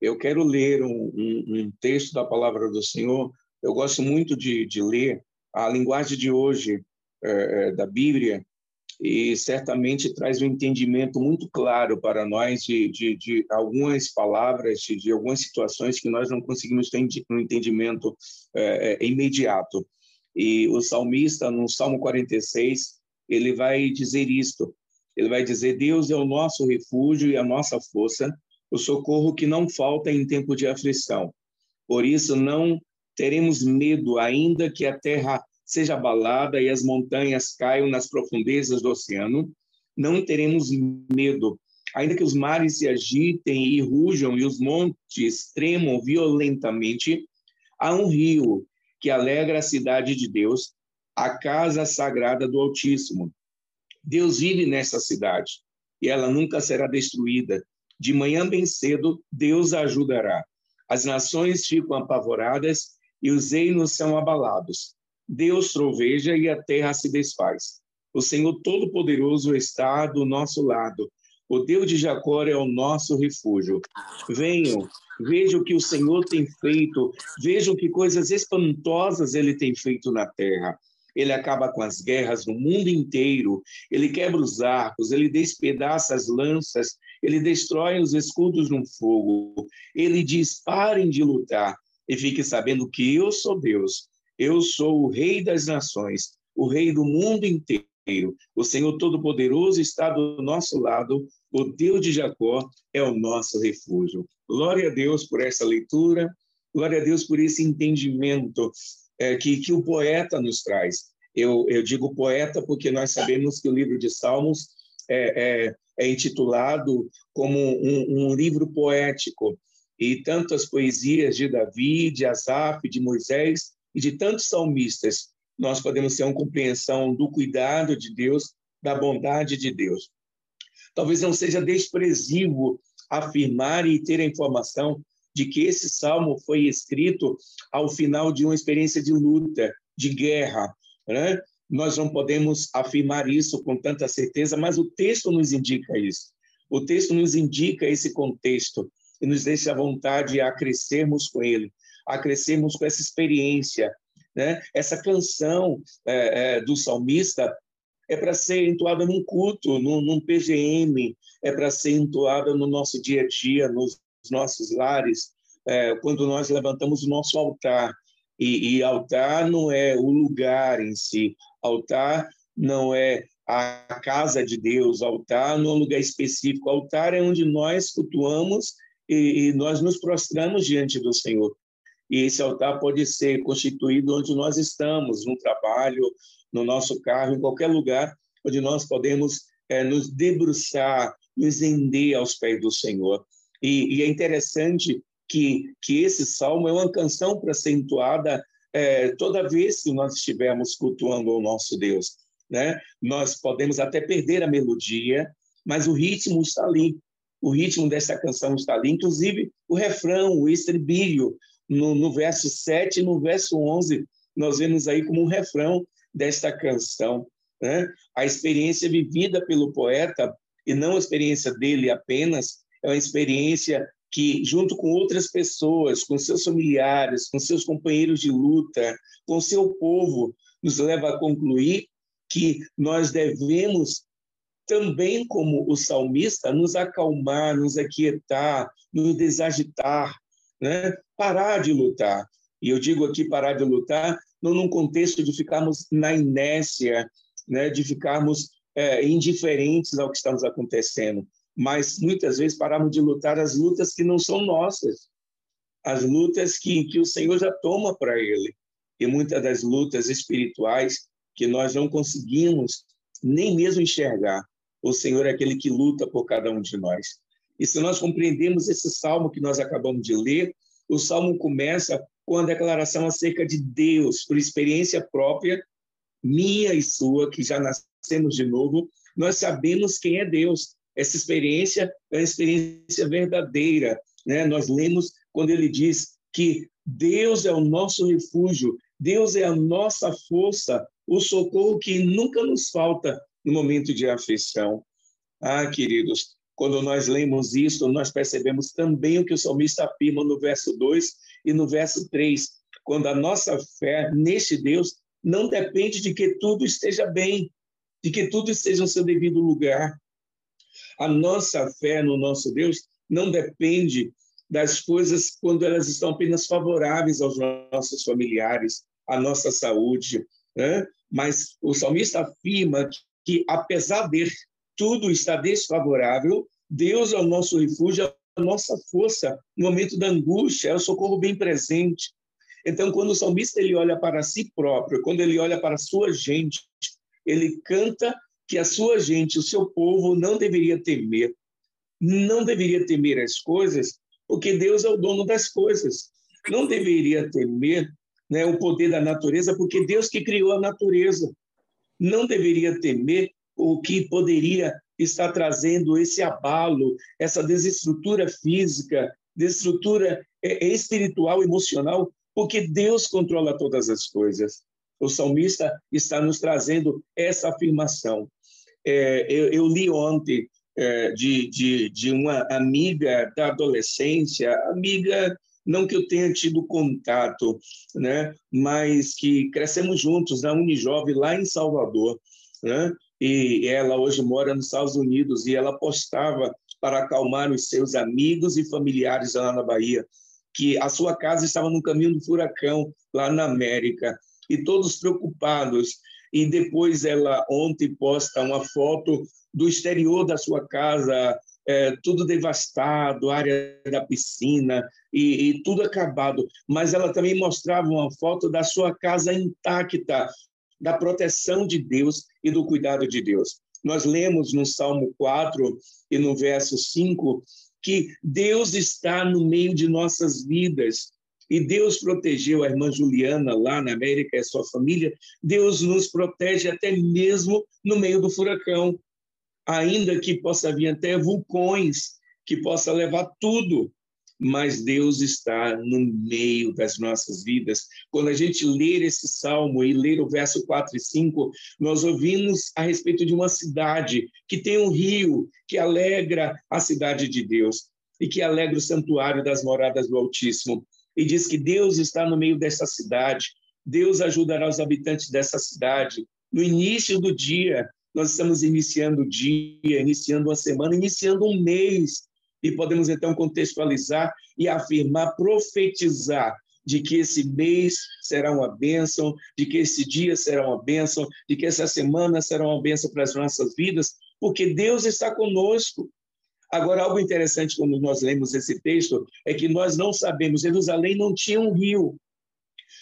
eu quero ler um, um, um texto da palavra do Senhor. Eu gosto muito de, de ler a linguagem de hoje é, da Bíblia e certamente traz um entendimento muito claro para nós de, de, de algumas palavras, de, de, algumas situações que nós não conseguimos ter um entendimento é, é, imediato. E o salmista, no Salmo 46, ele vai dizer isto: ele vai dizer, Deus é o nosso refúgio e a nossa força, o socorro que não falta em tempo de aflição. Por isso, não teremos medo, ainda que a terra seja abalada e as montanhas caiam nas profundezas do oceano. Não teremos medo, ainda que os mares se agitem e rujam e os montes tremam violentamente. Há um rio que alegra a cidade de Deus, a casa sagrada do Altíssimo. Deus vive nessa cidade e ela nunca será destruída. De manhã bem cedo, Deus a ajudará. As nações ficam apavoradas e os reinos são abalados. Deus troveja e a terra se desfaz. O Senhor Todo-Poderoso está do nosso lado. O Deus de Jacó é o nosso refúgio. Venham, vejam o que o Senhor tem feito, vejam que coisas espantosas ele tem feito na terra ele acaba com as guerras no mundo inteiro, ele quebra os arcos, ele despedaça as lanças, ele destrói os escudos no fogo, ele diz: parem de lutar e fique sabendo que eu sou Deus, eu sou o Rei das nações, o Rei do mundo inteiro. O Senhor Todo-Poderoso está do nosso lado, o Deus de Jacó é o nosso refúgio. Glória a Deus por essa leitura, glória a Deus por esse entendimento é, que, que o poeta nos traz. Eu, eu digo poeta porque nós sabemos que o livro de Salmos é, é, é intitulado como um, um, livro poético, e tantas poesias de Davi, de Asaf, de Moisés e de tantos salmistas, nós podemos ter uma compreensão do cuidado de Deus, da bondade de Deus. Talvez não seja desprezível afirmar e ter a informação de que esse salmo foi escrito ao final de uma experiência de luta, de guerra. Né? Nós não podemos afirmar isso com tanta certeza, mas o texto nos indica isso. O texto nos indica esse contexto e nos deixa a vontade a crescermos com ele, a crescermos com essa experiência. Né? Essa canção é, é, do salmista é para ser entoada num culto, num, num PGM, é para ser entoada no nosso dia a dia, nos nossos lares, é, quando nós levantamos o nosso altar. E, e altar não é o lugar em si, altar não é a casa de Deus, altar não é um lugar específico, altar é onde nós cultuamos e, e nós nos prostramos diante do Senhor. E esse altar pode ser constituído onde nós estamos, no trabalho, no nosso carro, em qualquer lugar onde nós podemos é, nos debruçar, nos render aos pés do Senhor. E, e é interessante que, que esse salmo é uma canção para ser é, toda vez que nós estivermos cultuando o nosso Deus. Né? Nós podemos até perder a melodia, mas o ritmo está ali. O ritmo dessa canção está ali, inclusive o refrão, o estribilho, no, no verso 7 e no verso 11, nós vemos aí como um refrão desta canção. Né? A experiência vivida pelo poeta, e não a experiência dele apenas, é uma experiência que, junto com outras pessoas, com seus familiares, com seus companheiros de luta, com seu povo, nos leva a concluir que nós devemos também, como o salmista, nos acalmar, nos aquietar, nos desagitar, né? parar de lutar. E eu digo aqui parar de lutar não num contexto de ficarmos na inércia, né? de ficarmos é, indiferentes ao que está nos acontecendo, mas muitas vezes paramos de lutar as lutas que não são nossas, as lutas que, que o Senhor já toma para Ele. E muitas das lutas espirituais que nós não conseguimos nem mesmo enxergar. O Senhor é aquele que luta por cada um de nós. E se nós compreendemos esse salmo que nós acabamos de ler, o salmo começa com a declaração acerca de Deus, por experiência própria, minha e sua, que já nascemos de novo, nós sabemos quem é Deus. Essa experiência é uma experiência verdadeira. Né? Nós lemos quando ele diz que Deus é o nosso refúgio, Deus é a nossa força, o socorro que nunca nos falta no momento de aflição. Ah, queridos, quando nós lemos isso, nós percebemos também o que o salmista afirma no verso 2 e no verso 3, quando a nossa fé neste Deus não depende de que tudo esteja bem, de que tudo esteja no seu devido lugar. A nossa fé no nosso Deus não depende das coisas quando elas estão apenas favoráveis aos nossos familiares, à nossa saúde. Né? Mas o salmista afirma que, apesar de tudo estar desfavorável, Deus é o nosso refúgio, é a nossa força no momento da angústia, é o socorro bem presente. Então, quando o salmista ele olha para si próprio, quando ele olha para a sua gente, ele canta que a sua gente, o seu povo, não deveria temer. Não deveria temer as coisas, porque Deus é o dono das coisas. Não deveria temer né, o poder da natureza, porque Deus que criou a natureza. Não deveria temer o que poderia estar trazendo esse abalo, essa desestrutura física, desestrutura é, espiritual, emocional, porque Deus controla todas as coisas. O salmista está nos trazendo essa afirmação. É, eu, eu, li ontem é, de, de, de uma amiga da adolescência, amiga não que eu tenha tido contato, né, mas que crescemos juntos na Unijove lá em Salvador, né, e ela hoje mora nos Estados Unidos e ela postava para acalmar os seus amigos e familiares lá na Bahia que a sua casa estava no caminho do furacão lá na América e todos preocupados. E depois ela ontem posta uma foto do exterior da sua casa, é, tudo devastado, área da piscina e, e tudo acabado. Mas ela também mostrava uma foto da sua casa intacta, da proteção de Deus e do cuidado de Deus. Nós lemos no Salmo 4 e no verso 5 que Deus está no meio de nossas vidas. E Deus protegeu a irmã Juliana lá na América e a sua família. Deus nos protege até mesmo no meio do furacão. Ainda que possa vir até vulcões, que possa levar tudo mas Deus está no meio das nossas vidas. Quando a gente ler esse salmo e ler o verso 4 e 5, nós ouvimos a respeito de uma cidade que tem um rio que alegra a cidade de Deus e que alegra o santuário das moradas do Altíssimo. E diz que Deus está no meio dessa cidade, Deus ajudará os habitantes dessa cidade. No início do dia, nós estamos iniciando o dia, iniciando uma semana, iniciando um mês e podemos então contextualizar e afirmar, profetizar de que esse mês será uma bênção, de que esse dia será uma bênção, de que essa semana será uma bênção para as nossas vidas, porque Deus está conosco. Agora, algo interessante quando nós lemos esse texto é que nós não sabemos, Jerusalém não tinha um rio.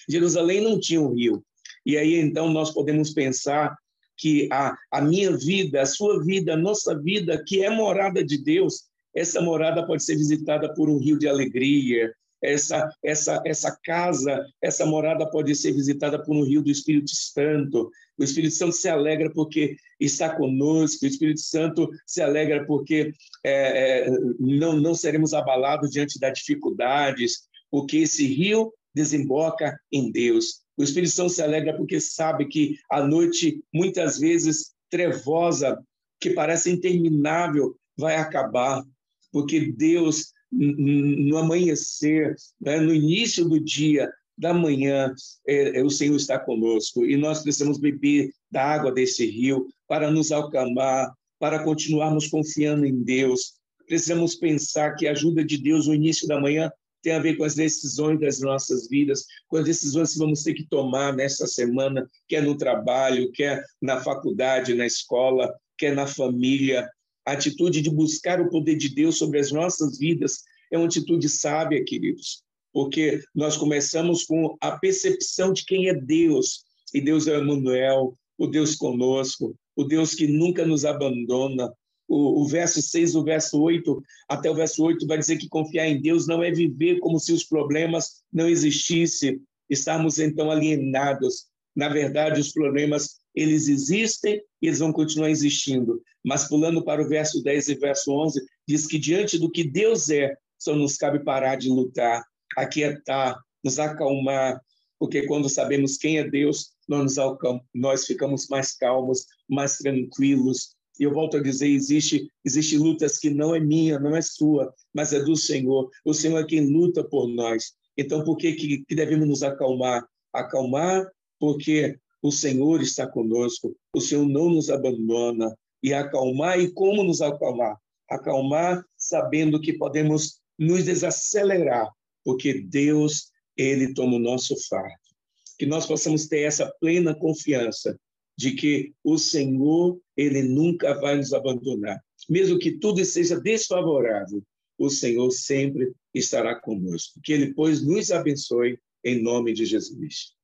Jerusalém não tinha um rio. E aí, então, nós podemos pensar que a, a minha vida, a sua vida, a nossa vida, que é morada de Deus, essa morada pode ser visitada por um rio de alegria. Essa, essa, essa casa, essa morada pode ser visitada por um rio do Espírito Santo. O Espírito Santo se alegra porque está conosco, o Espírito Santo se alegra porque é, é, não, não seremos abalados diante das dificuldades, porque esse rio desemboca em Deus. O Espírito Santo se alegra porque sabe que a noite, muitas vezes trevosa, que parece interminável, vai acabar porque Deus, no amanhecer, né, no início do dia, da manhã, é, é, o Senhor está conosco e nós precisamos beber da água desse rio para nos acalmar, para continuarmos confiando em Deus. Precisamos pensar que a ajuda de Deus no início da manhã tem a ver com as decisões das nossas vidas, com as decisões que vamos ter que tomar nessa semana, quer no trabalho, quer na faculdade, na escola, quer na família a atitude de buscar o poder de Deus sobre as nossas vidas é uma atitude sábia, queridos, porque nós começamos com a percepção de quem é Deus, e Deus é o Emmanuel, o Deus conosco, o Deus que nunca nos abandona. O, o verso 6, o verso 8, até o verso 8 vai dizer que confiar em Deus não é viver como se os problemas não existissem, estarmos então alienados. Na verdade, os problemas eles existem e eles vão continuar existindo. Mas pulando para o verso 10 e verso 11, diz que diante do que Deus é, só nos cabe parar de lutar, aquietar, nos acalmar, porque quando sabemos quem é Deus, nós, nós ficamos mais calmos, mais tranquilos E eu volto a dizer, existe existe lutas que não é minha, não é sua, mas é do Senhor. O Senhor é quem luta por nós. Então, por que, que, que devemos nos acalmar? Acalmar porque o Senhor está conosco, o Senhor não nos abandona. E acalmar, e como nos acalmar? Acalmar sabendo que podemos nos desacelerar, porque Deus, Ele toma o nosso fardo. Que nós possamos ter essa plena confiança de que o Senhor, ele nunca vai nos abandonar. Mesmo que tudo seja desfavorável, o Senhor sempre estará conosco. Que ele, pois, nos abençoe em nome de Jesus.